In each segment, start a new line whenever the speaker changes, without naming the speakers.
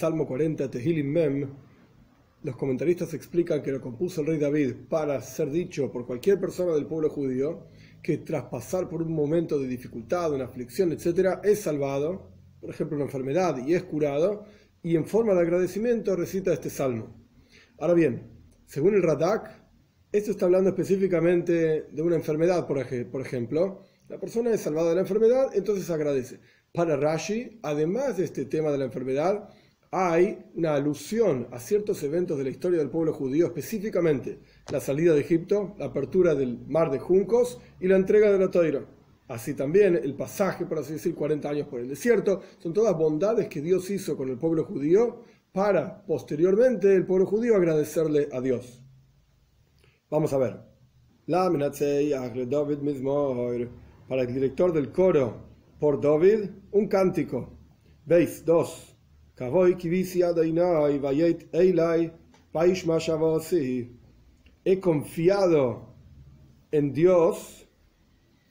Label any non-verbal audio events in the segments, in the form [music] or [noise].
Salmo 40, Tehilim Mem, los comentaristas explican que lo compuso el rey David para ser dicho por cualquier persona del pueblo judío que tras pasar por un momento de dificultad, una aflicción, etc., es salvado, por ejemplo, una enfermedad, y es curado, y en forma de agradecimiento recita este salmo. Ahora bien, según el Radak, esto está hablando específicamente de una enfermedad, por ejemplo. La persona es salvada de la enfermedad, entonces agradece. Para Rashi, además de este tema de la enfermedad, hay una alusión a ciertos eventos de la historia del pueblo judío, específicamente la salida de Egipto, la apertura del mar de juncos y la entrega de la toira. Así también el pasaje, por así decir, 40 años por el desierto, son todas bondades que Dios hizo con el pueblo judío para posteriormente el pueblo judío agradecerle a Dios. Vamos a ver. Para el director del coro por David, un cántico. Veis, dos. He confiado en Dios.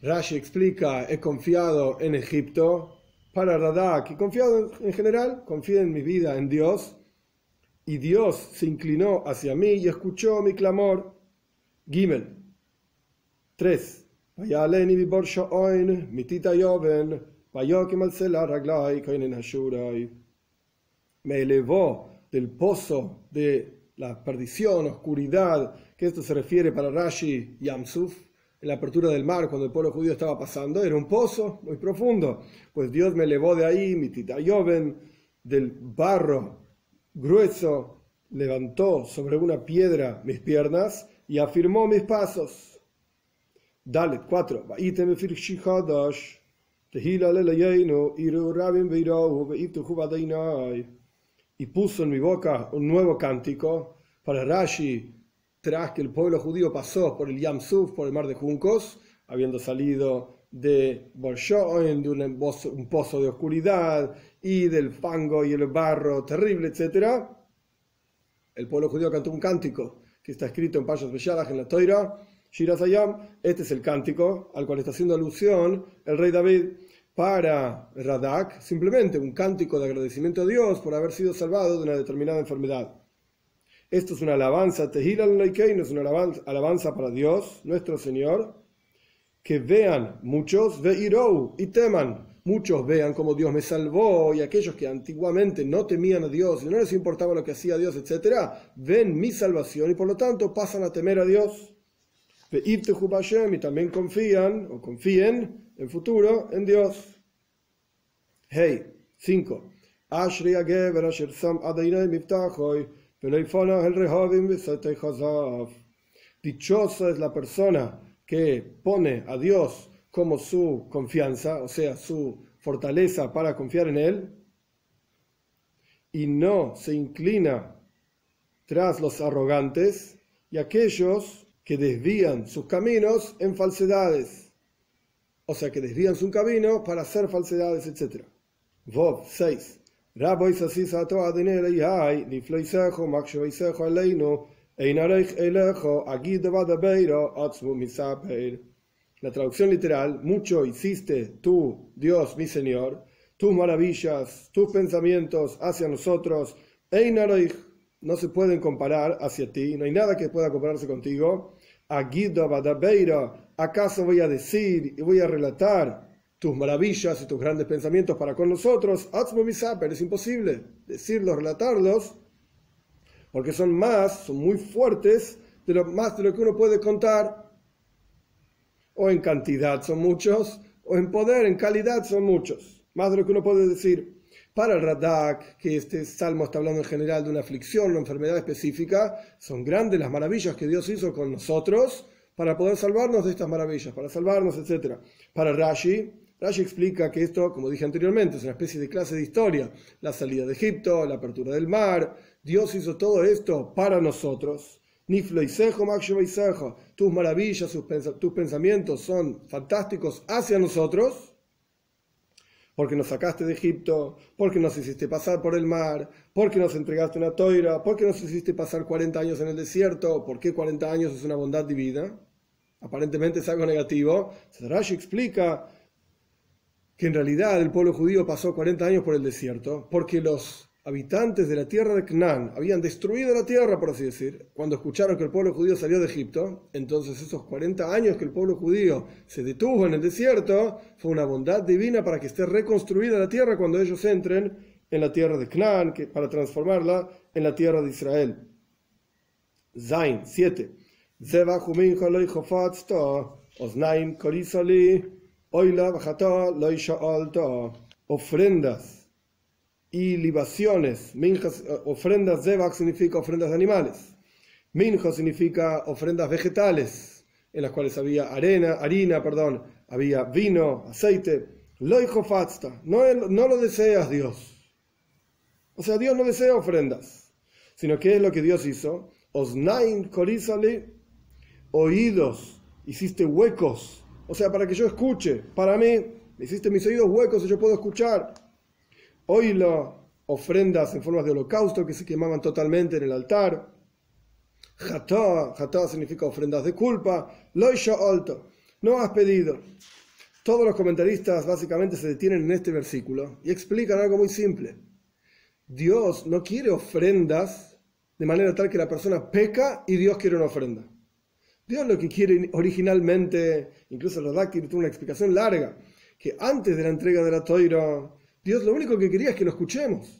Rashi explica, he confiado en Egipto. Para Radak, he confiado en general, confío en mi vida, en Dios. Y Dios se inclinó hacia mí y escuchó mi clamor. Gimel. 3. Me elevó del pozo de la perdición, oscuridad, que esto se refiere para Rashi Yamsuf, en la apertura del mar cuando el pueblo judío estaba pasando, era un pozo muy profundo. Pues Dios me elevó de ahí, mi tita Yoven, del barro grueso, levantó sobre una piedra mis piernas y afirmó mis pasos. Dalet 4 y puso en mi boca un nuevo cántico para Rashi, tras que el pueblo judío pasó por el Yam Suf, por el mar de juncos, habiendo salido de Borshoen, de un pozo, de oscuridad y del fango y el barro terrible, etc. El pueblo judío cantó un cántico que está escrito en Payas Belladash en la Toira, Shirazayam. Este es el cántico al cual está haciendo alusión el rey David para Radak simplemente un cántico de agradecimiento a Dios por haber sido salvado de una determinada enfermedad. Esto es una alabanza, Tehilal no es una alabanza, para Dios, nuestro Señor, que vean muchos, veirou y teman, muchos vean como Dios me salvó y aquellos que antiguamente no temían a Dios y no les importaba lo que hacía Dios, etc., ven mi salvación y por lo tanto pasan a temer a Dios. Y también confían o confíen en futuro en Dios. Hey, 5. Dichosa es la persona que pone a Dios como su confianza, o sea, su fortaleza para confiar en Él, y no se inclina tras los arrogantes y aquellos que desvían sus caminos en falsedades o sea que desvían su camino para hacer falsedades, etc. Vov 6. La traducción literal, mucho hiciste tú, Dios, mi Señor, tus maravillas, tus pensamientos hacia nosotros, no se pueden comparar hacia ti, no hay nada que pueda compararse contigo. ¿Acaso voy a decir y voy a relatar tus maravillas y tus grandes pensamientos para con nosotros? pero es imposible decirlos, relatarlos, porque son más, son muy fuertes, de lo, más de lo que uno puede contar. O en cantidad son muchos, o en poder, en calidad son muchos, más de lo que uno puede decir. Para el Radak, que este salmo está hablando en general de una aflicción, una enfermedad específica, son grandes las maravillas que Dios hizo con nosotros para poder salvarnos de estas maravillas, para salvarnos, etc. Para Rashi, Rashi explica que esto, como dije anteriormente, es una especie de clase de historia. La salida de Egipto, la apertura del mar. Dios hizo todo esto para nosotros. Tus maravillas, tus pensamientos son fantásticos hacia nosotros porque nos sacaste de Egipto, porque nos hiciste pasar por el mar, porque nos entregaste una toira, porque nos hiciste pasar 40 años en el desierto, ¿por qué 40 años es una bondad divina? Aparentemente es algo negativo. Rashi explica que en realidad el pueblo judío pasó 40 años por el desierto, porque los habitantes de la tierra de Canaán habían destruido la tierra, por así decir, cuando escucharon que el pueblo judío salió de Egipto, entonces esos 40 años que el pueblo judío se detuvo en el desierto, fue una bondad divina para que esté reconstruida la tierra cuando ellos entren en la tierra de Canaán, para transformarla en la tierra de Israel. Zain 7. Ofrendas y libaciones. Minjas, eh, ofrendas significa ofrendas de animales. Minja significa ofrendas vegetales, en las cuales había arena, harina, perdón, había vino, aceite. Loijo no, no lo deseas Dios. O sea, Dios no desea ofrendas, sino que es lo que Dios hizo. Osnain korizale, oídos, hiciste huecos, o sea, para que yo escuche, para mí, hiciste mis oídos huecos y yo puedo escuchar. Oilo, ofrendas en formas de holocausto que se quemaban totalmente en el altar. Jatá, jatá significa ofrendas de culpa. Loisha alto, no has pedido. Todos los comentaristas básicamente se detienen en este versículo y explican algo muy simple. Dios no quiere ofrendas de manera tal que la persona peca y Dios quiere una ofrenda. Dios lo que quiere originalmente, incluso el Radak tiene una explicación larga, que antes de la entrega de la toira Dios lo único que quería es que lo escuchemos.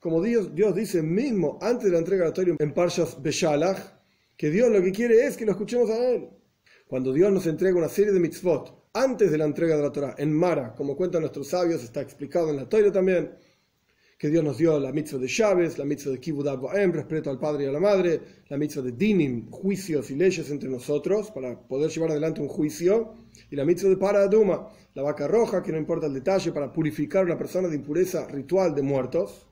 Como Dios, Dios dice mismo antes de la entrega de la Torah en Parshas Beshalach, que Dios lo que quiere es que lo escuchemos a Él. Cuando Dios nos entrega una serie de mitzvot antes de la entrega de la Torah, en Mara, como cuentan nuestros sabios, está explicado en la Torah también, que Dios nos dio la mitzvah de Chávez, la mitzvah de Kibud Em, respeto al padre y a la madre, la mitzvah de Dinim, juicios y leyes entre nosotros, para poder llevar adelante un juicio, y la mitzvah de Paraduma, la vaca roja, que no importa el detalle, para purificar a una persona de impureza ritual de muertos.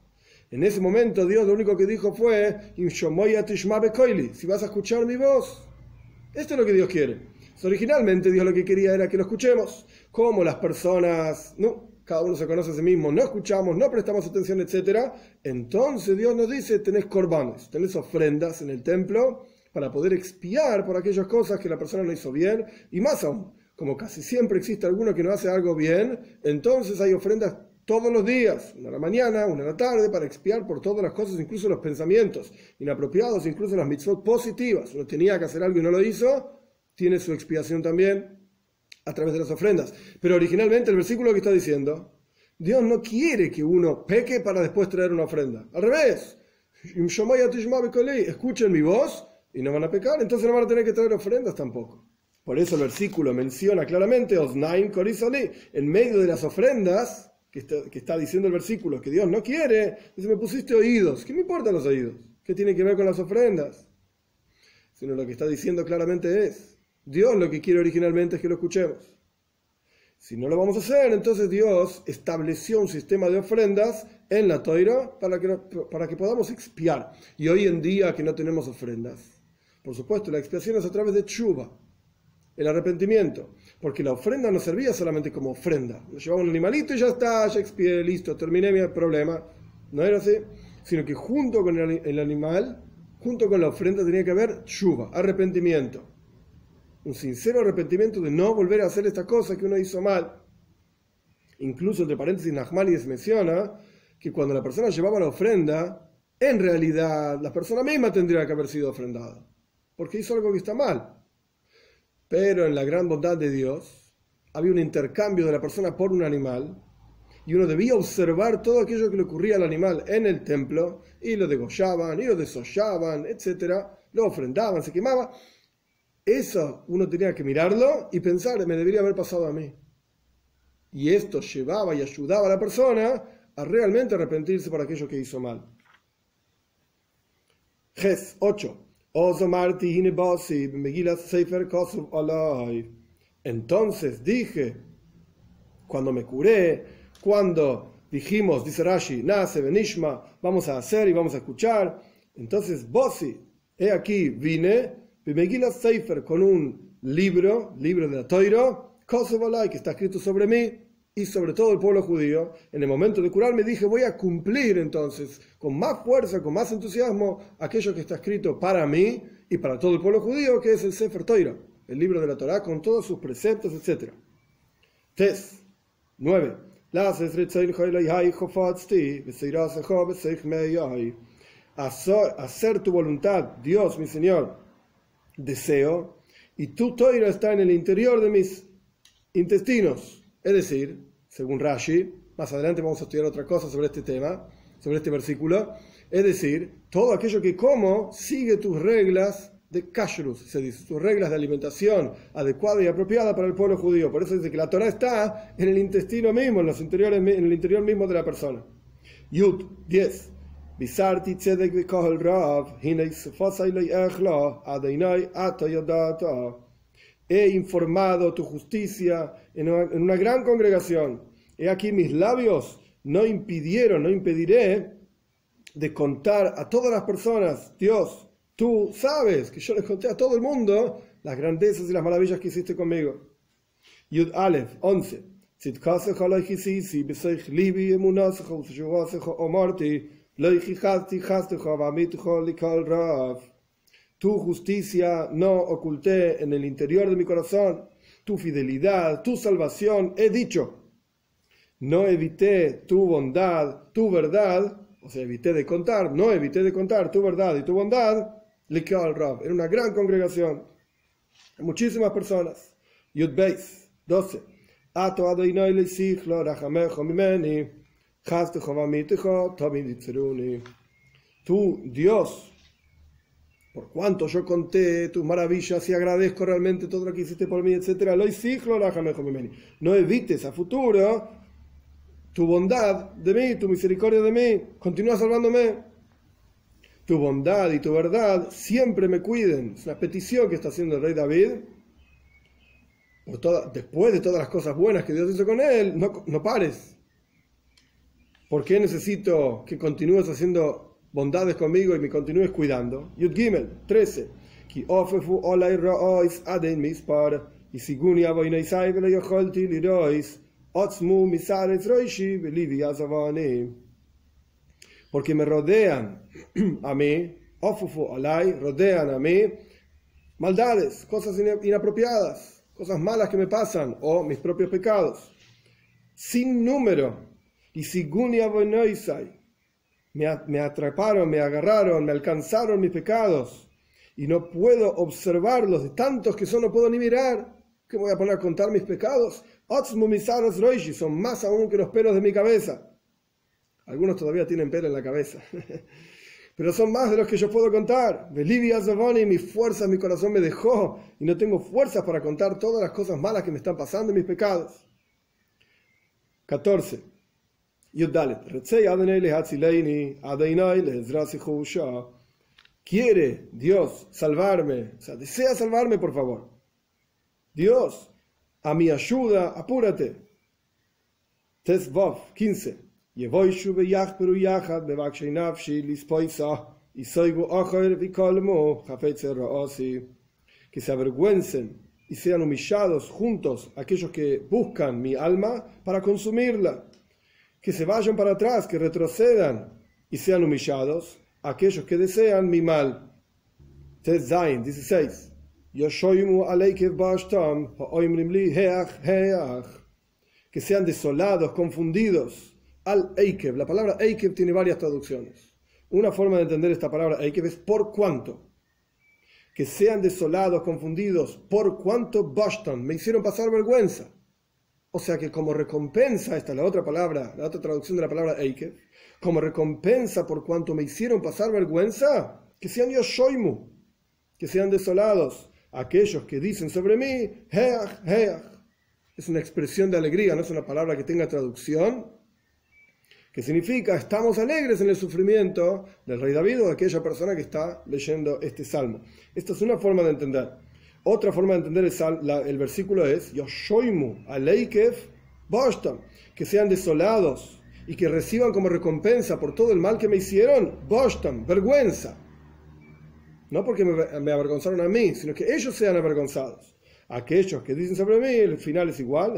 En ese momento Dios lo único que dijo fue, si vas a escuchar mi voz. Esto es lo que Dios quiere. Originalmente Dios lo que quería era que lo escuchemos, como las personas, no, cada uno se conoce a sí mismo, no escuchamos, no prestamos atención, etc. Entonces Dios nos dice, tenés corbanes, tenés ofrendas en el templo para poder expiar por aquellas cosas que la persona no hizo bien, y más aún, como casi siempre existe alguno que no hace algo bien, entonces hay ofrendas todos los días, una a la mañana, una a la tarde, para expiar por todas las cosas, incluso los pensamientos inapropiados, incluso las mitzvot positivas. Uno tenía que hacer algo y no lo hizo, tiene su expiación también a través de las ofrendas. Pero originalmente el versículo que está diciendo, Dios no quiere que uno peque para después traer una ofrenda. Al revés, escuchen mi voz y no van a pecar, entonces no van a tener que traer ofrendas tampoco. Por eso el versículo menciona claramente, Osnaim en medio de las ofrendas, que está, diciendo el versículo, que Dios no quiere, dice, me pusiste oídos. ¿Qué me importan los oídos? ¿Qué tiene que ver con las ofrendas? Sino lo que está diciendo claramente es, Dios lo que quiere originalmente es que lo escuchemos. Si no lo vamos a hacer, entonces Dios estableció un sistema de ofrendas en la toira para que, para que podamos expiar. Y hoy en día que no tenemos ofrendas, por supuesto, la expiación es a través de chuva el arrepentimiento, porque la ofrenda no servía solamente como ofrenda. Llevaba un animalito y ya está, ya expié, listo, terminé mi problema. No era así, sino que junto con el, animal, junto con la ofrenda tenía que haber chuva, arrepentimiento. Un sincero arrepentimiento de no volver a hacer esta cosa que uno hizo mal. Incluso, entre paréntesis, Nachmanides menciona que cuando la persona llevaba la ofrenda, en realidad la persona misma tendría que haber sido ofrendada, porque hizo algo que está mal. Pero en la gran bondad de Dios había un intercambio de la persona por un animal y uno debía observar todo aquello que le ocurría al animal en el templo y lo degollaban y lo desollaban, etc. Lo ofrendaban, se quemaba. Eso uno tenía que mirarlo y pensar, me debería haber pasado a mí. Y esto llevaba y ayudaba a la persona a realmente arrepentirse por aquello que hizo mal. Ges 8. Entonces dije, cuando me curé, cuando dijimos, dice Rashi, nace Benishma, vamos a hacer y vamos a escuchar. Entonces, Bosi, he aquí, vine, Megillah Sefer, con un libro, libro de la Toiro, que está escrito sobre mí, y sobre todo el pueblo judío, en el momento de curarme dije, voy a cumplir entonces con más fuerza, con más entusiasmo, aquello que está escrito para mí y para todo el pueblo judío, que es el Sefer Toira, el libro de la Torá, con todos sus preceptos, etc. Tes 9. Hacer tu voluntad, Dios, mi Señor, deseo, y tu toira está en el interior de mis intestinos. Es decir, según Rashi, más adelante vamos a estudiar otra cosa sobre este tema, sobre este versículo, es decir, todo aquello que como sigue tus reglas de kashrus, se dice, tus reglas de alimentación adecuada y apropiada para el pueblo judío. Por eso dice que la Torah está en el intestino mismo, en, los interiores, en el interior mismo de la persona. Yud 10. He informado tu justicia en una, en una gran congregación. He aquí mis labios no impidieron, no impediré de contar a todas las personas, Dios, Tú sabes que yo les conté a todo el mundo las grandezas y las maravillas que hiciste conmigo. Yud Aleph 11. Tu justicia no oculté en el interior de mi corazón, tu fidelidad, tu salvación he dicho. No evité tu bondad, tu verdad, o sea, evité de contar, no evité de contar tu verdad y tu bondad. Al Rab, era una gran congregación, muchísimas personas. Yud Beis, 12. Ato Adonai le sichlo rachamecho mimeni, Tú, Dios, por cuanto yo conté tus maravillas y agradezco realmente todo lo que hiciste por mí, etc. Lo. No evites a futuro tu bondad de mí, tu misericordia de mí. Continúa salvándome tu bondad y tu verdad siempre me cuiden. Es una petición que está haciendo el rey David. después de todas las cosas buenas que Dios hizo con él, no, no pares. ¿Por qué necesito que continúes haciendo bondades conmigo y me continúes cuidando? Yud Gimel 13. Y siguni avoinaisai velo yocholti lirois, otzmu misares roishi velivi azavani porque me rodean a mí, ofufu alay, rodean a mí maldades, cosas inapropiadas, cosas malas que me pasan o mis propios pecados, sin número. Y sigunia me, me atraparon, me agarraron, me alcanzaron mis pecados y no puedo observarlos, de tantos que son no puedo ni mirar. ¿Qué voy a poner a contar mis pecados? son más aún que los pelos de mi cabeza. Algunos todavía tienen pelo en la cabeza. [laughs] Pero son más de los que yo puedo contar. Zavoni, mi fuerza, mi corazón me dejó y no tengo fuerzas para contar todas las cosas malas que me están pasando y mis pecados. 14. Yud Retzei Adenei Hatzileini, Adenai Quiere Dios salvarme, o sea, desea salvarme, por favor. Dios, a mi ayuda, apúrate. Tesvov 15. Que se avergüencen y sean humillados juntos aquellos que buscan mi alma para consumirla que se vayan para atrás, que retrocedan y sean humillados aquellos que desean mi mal. Zain 16. Que sean desolados, confundidos al Eikev. La palabra Eikev tiene varias traducciones. Una forma de entender esta palabra Eikev es por cuánto. Que sean desolados, confundidos, por cuánto Boston me hicieron pasar vergüenza. O sea que como recompensa, esta es la otra palabra, la otra traducción de la palabra Eikev, como recompensa por cuanto me hicieron pasar vergüenza, que sean Yoshoimu, que sean desolados aquellos que dicen sobre mí, Heach, Heach. Es una expresión de alegría, no es una palabra que tenga traducción, que significa estamos alegres en el sufrimiento del rey David o de aquella persona que está leyendo este salmo. Esta es una forma de entender. Otra forma de entender el, el versículo es Yoshoimu Aleikev Boston, que sean desolados y que reciban como recompensa por todo el mal que me hicieron, Boston, vergüenza. No porque me avergonzaron a mí, sino que ellos sean avergonzados aquellos que dicen sobre mí, el final es igual,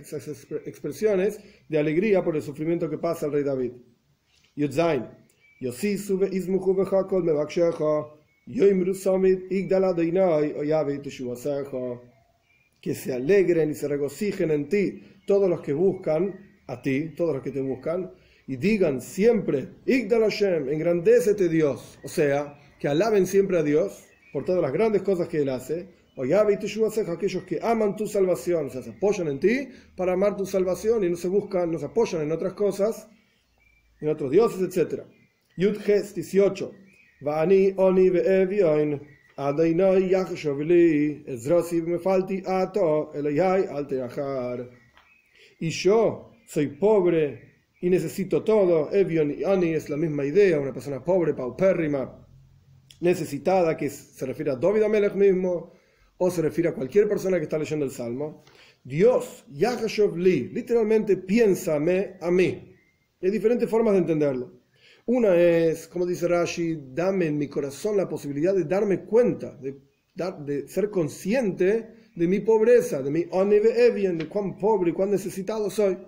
esas expresiones de alegría por el sufrimiento que pasa al rey David. Yudzain, que se alegren y se regocijen en ti todos los que buscan a ti, todos los que te buscan, y digan siempre, Igdal Hashem, engrandécete Dios. O sea, que alaben siempre a Dios por todas las grandes cosas que Él hace. O ya aquellos que aman tu salvación, o sea, se apoyan en ti para amar tu salvación y no se buscan, no se apoyan en otras cosas, en otros dioses, etc. Yud 18. ואני עוני ואביון, עדינו יחשוב לי, עזרוסי ומפלתי עתו, אלוהי אל תאחר. Y yo soy pobre y necesito todo. Evion y Ani es la misma idea, una persona pobre, paupérrima, necesitada, que se refiere a David Amelech mismo, o se refiere a cualquier persona que está leyendo el Salmo. Dios, Yahshov li, literalmente piénsame a mí. Hay diferentes formas de entenderlo. Una es, como dice Rashi, dame en mi corazón la posibilidad de darme cuenta, de, ser consciente de mi pobreza, de mi evian, de cuán pobre y cuán necesitado soy.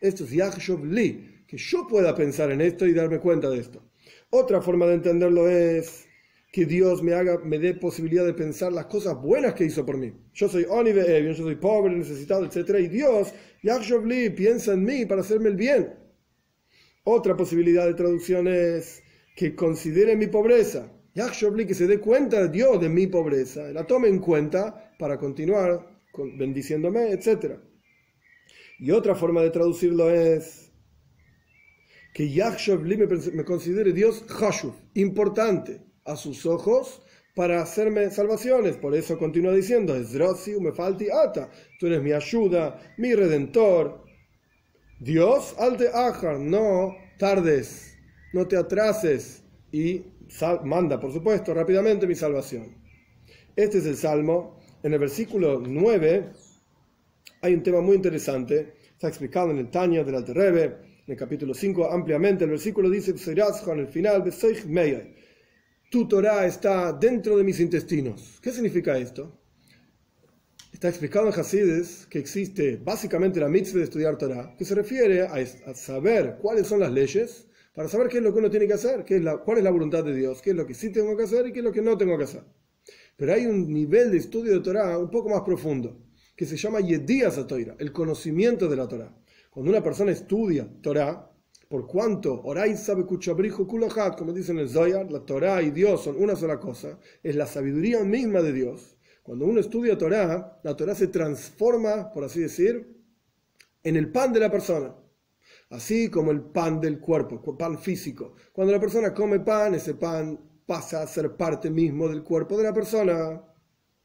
Esto es Yahshov Li, que yo pueda pensar en esto y darme cuenta de esto. Otra forma de entenderlo es que Dios me haga, me dé posibilidad de pensar las cosas buenas que hizo por mí. Yo soy Onive Evian, yo soy pobre, necesitado, etc. Y Dios, Yahshov Li, piensa en mí para hacerme el bien. Otra posibilidad de traducción es que considere mi pobreza. que se dé cuenta Dios de mi pobreza, la tome en cuenta para continuar bendiciéndome, etc. Y otra forma de traducirlo es que Yahshavli me, considere Dios Hashuv, importante a sus ojos para hacerme salvaciones. Por eso continúa diciendo, me falti ata, tú eres mi ayuda, mi redentor, Dios, alte ajar, no tardes, no te atrases y manda, por supuesto, rápidamente mi salvación. Este es el Salmo. En el versículo 9 hay un tema muy interesante. Está explicado en el Tanya del Alterrebe, en el capítulo 5, ampliamente. El versículo dice, en el final, de tu Torah está dentro de mis intestinos. ¿Qué significa esto? Está explicado en Hasides que existe básicamente la mitzvah de estudiar Torah, que se refiere a, saber cuáles son las leyes, para saber qué es lo que uno tiene que hacer, qué es la, cuál es la voluntad de Dios, qué es lo que sí tengo que hacer y qué es lo que no tengo que hacer. Pero hay un nivel de estudio de Torah un poco más profundo, que se llama Yedías Torah, el conocimiento de la Torah. Cuando una persona estudia Torah, por cuanto Oray sabe como dicen en el Zoyar, la Torah y Dios son una sola cosa, es la sabiduría misma de Dios cuando uno estudia Torah, la Torah se transforma, por así decir, en el pan de la persona. Así como el pan del cuerpo, pan físico. Cuando la persona come pan, ese pan pasa a ser parte mismo del cuerpo de la persona.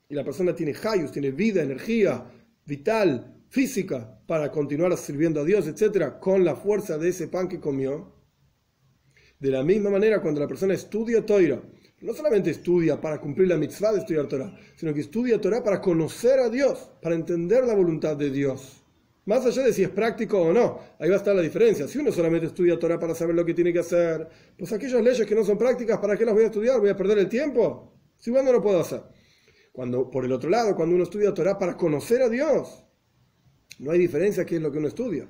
Y la persona tiene hayus, tiene vida, energía vital, física, para continuar sirviendo a Dios, etc., con la fuerza de ese pan que comió. De la misma manera, cuando la persona estudia Torah, no solamente estudia para cumplir la mitzvah de estudiar Torah, sino que estudia Torah para conocer a Dios, para entender la voluntad de Dios. Más allá de si es práctico o no, ahí va a estar la diferencia. Si uno solamente estudia Torah para saber lo que tiene que hacer, pues aquellas leyes que no son prácticas, ¿para qué las voy a estudiar? ¿Voy a perder el tiempo? Si bueno, no lo puedo hacer. Cuando, por el otro lado, cuando uno estudia Torah para conocer a Dios, no hay diferencia qué es lo que uno estudia.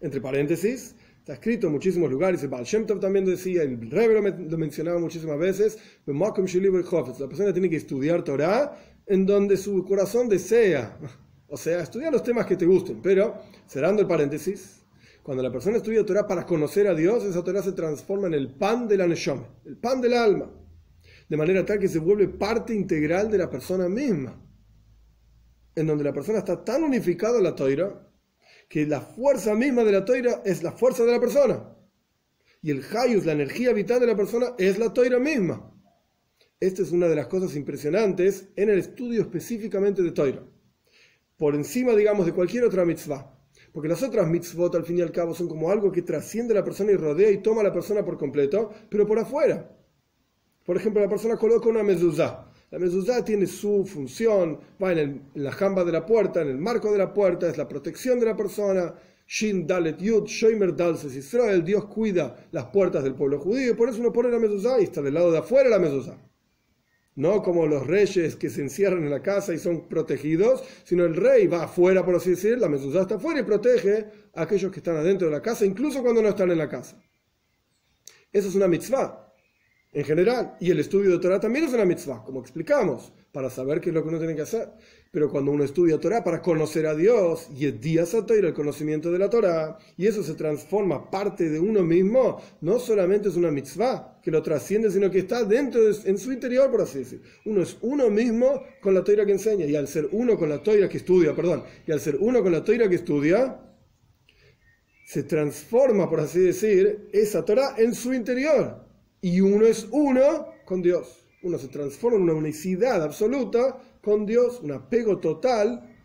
Entre paréntesis, Está escrito en muchísimos lugares, el Baal Shem Tov también decía, el Rebbe lo, mencionaba muchísimas veces, la persona tiene que estudiar Torah en donde su corazón desea, [laughs] o sea, estudiar los temas que te gusten, pero, cerrando el paréntesis, cuando la persona estudia Torah para conocer a Dios, esa Torah se transforma en el pan de la Neshama, el pan del alma, de manera tal que se vuelve parte integral de la persona misma, en donde la persona está tan unificada a la Torah que la fuerza misma de la toira es la fuerza de la persona. Y el hayus, la energía vital de la persona, es la toira misma. Esta es una de las cosas impresionantes en el estudio específicamente de toira. Por encima, digamos, de cualquier otra mitzvah. Porque las otras mitzvot, al fin y al cabo, son como algo que trasciende a la persona y rodea y toma a la persona por completo, pero por afuera. Por ejemplo, la persona coloca una mezuzá la mezuzá tiene su función, va en, la jamba de la puerta, en el marco de la puerta, es la protección de la persona. Shin Dalet Yud, Shoimer Dalses Israel, Dios cuida las puertas del pueblo judío, por eso uno pone la mezuzá y está del lado de afuera la mezuzá. No como los reyes que se encierran en la casa y son protegidos, sino el rey va afuera, por así decir, la mezuzá está afuera y protege a aquellos que están adentro de la casa, incluso cuando no están en la casa. Eso es una mitzvah. En general. Y el estudio de Torah también es una mitzvah, como explicamos, para saber qué es lo que uno tiene que hacer. Pero cuando uno estudia Torah para conocer a Dios, y es día el conocimiento de la Torah, y eso se transforma parte de uno mismo, no solamente es una mitzvah que lo trasciende, sino que está dentro, de, en su interior, por así decir. Uno es uno mismo con la Torah que enseña, y al ser uno con la Torah que estudia, perdón, y al ser uno con la Torah que estudia, se transforma, por así decir, esa Torah en su interior. Y uno es uno con Dios. Uno se transforma en una unicidad absoluta con Dios, un apego total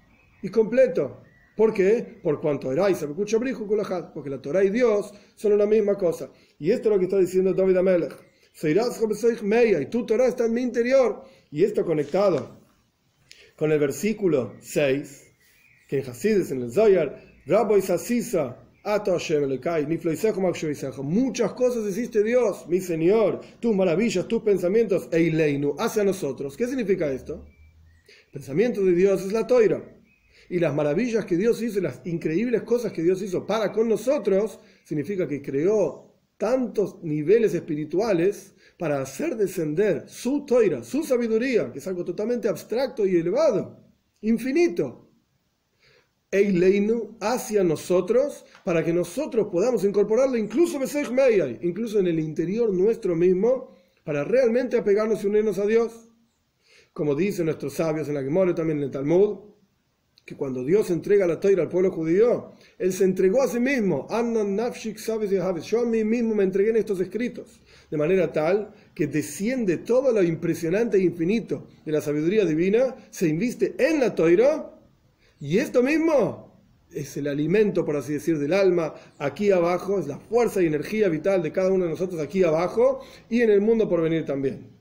y completo. ¿Por qué? Por cuanto era y porque la Torah y Dios son una misma cosa. Y esto es lo que está diciendo David Amelech. Y tu Torah está en mi interior. Y esto conectado con el versículo 6, que en Hasidus, en el Zoyar, Rabbi Sasisa, Muchas cosas hiciste Dios, mi Señor, tus maravillas, tus pensamientos, Eileinu, hacia nosotros. ¿Qué significa esto? pensamiento de Dios es la toira. Y las maravillas que Dios hizo, las increíbles cosas que Dios hizo para con nosotros, significa que creó tantos niveles espirituales para hacer descender su toira, su sabiduría, que es algo totalmente abstracto y elevado, infinito, Eileinu hacia nosotros para que nosotros podamos incorporarlo incluso en el interior nuestro mismo, para realmente apegarnos y unirnos a Dios. Como dicen nuestros sabios en la Gemara también en el Talmud, que cuando Dios entrega la Torah al pueblo judío, Él se entregó a sí mismo. Yo a mí mismo me entregué en estos escritos. De manera tal que desciende todo lo impresionante e infinito de la sabiduría divina, se inviste en la Torah y esto mismo es el alimento, por así decir, del alma aquí abajo, es la fuerza y energía vital de cada uno de nosotros aquí abajo y en el mundo por venir también.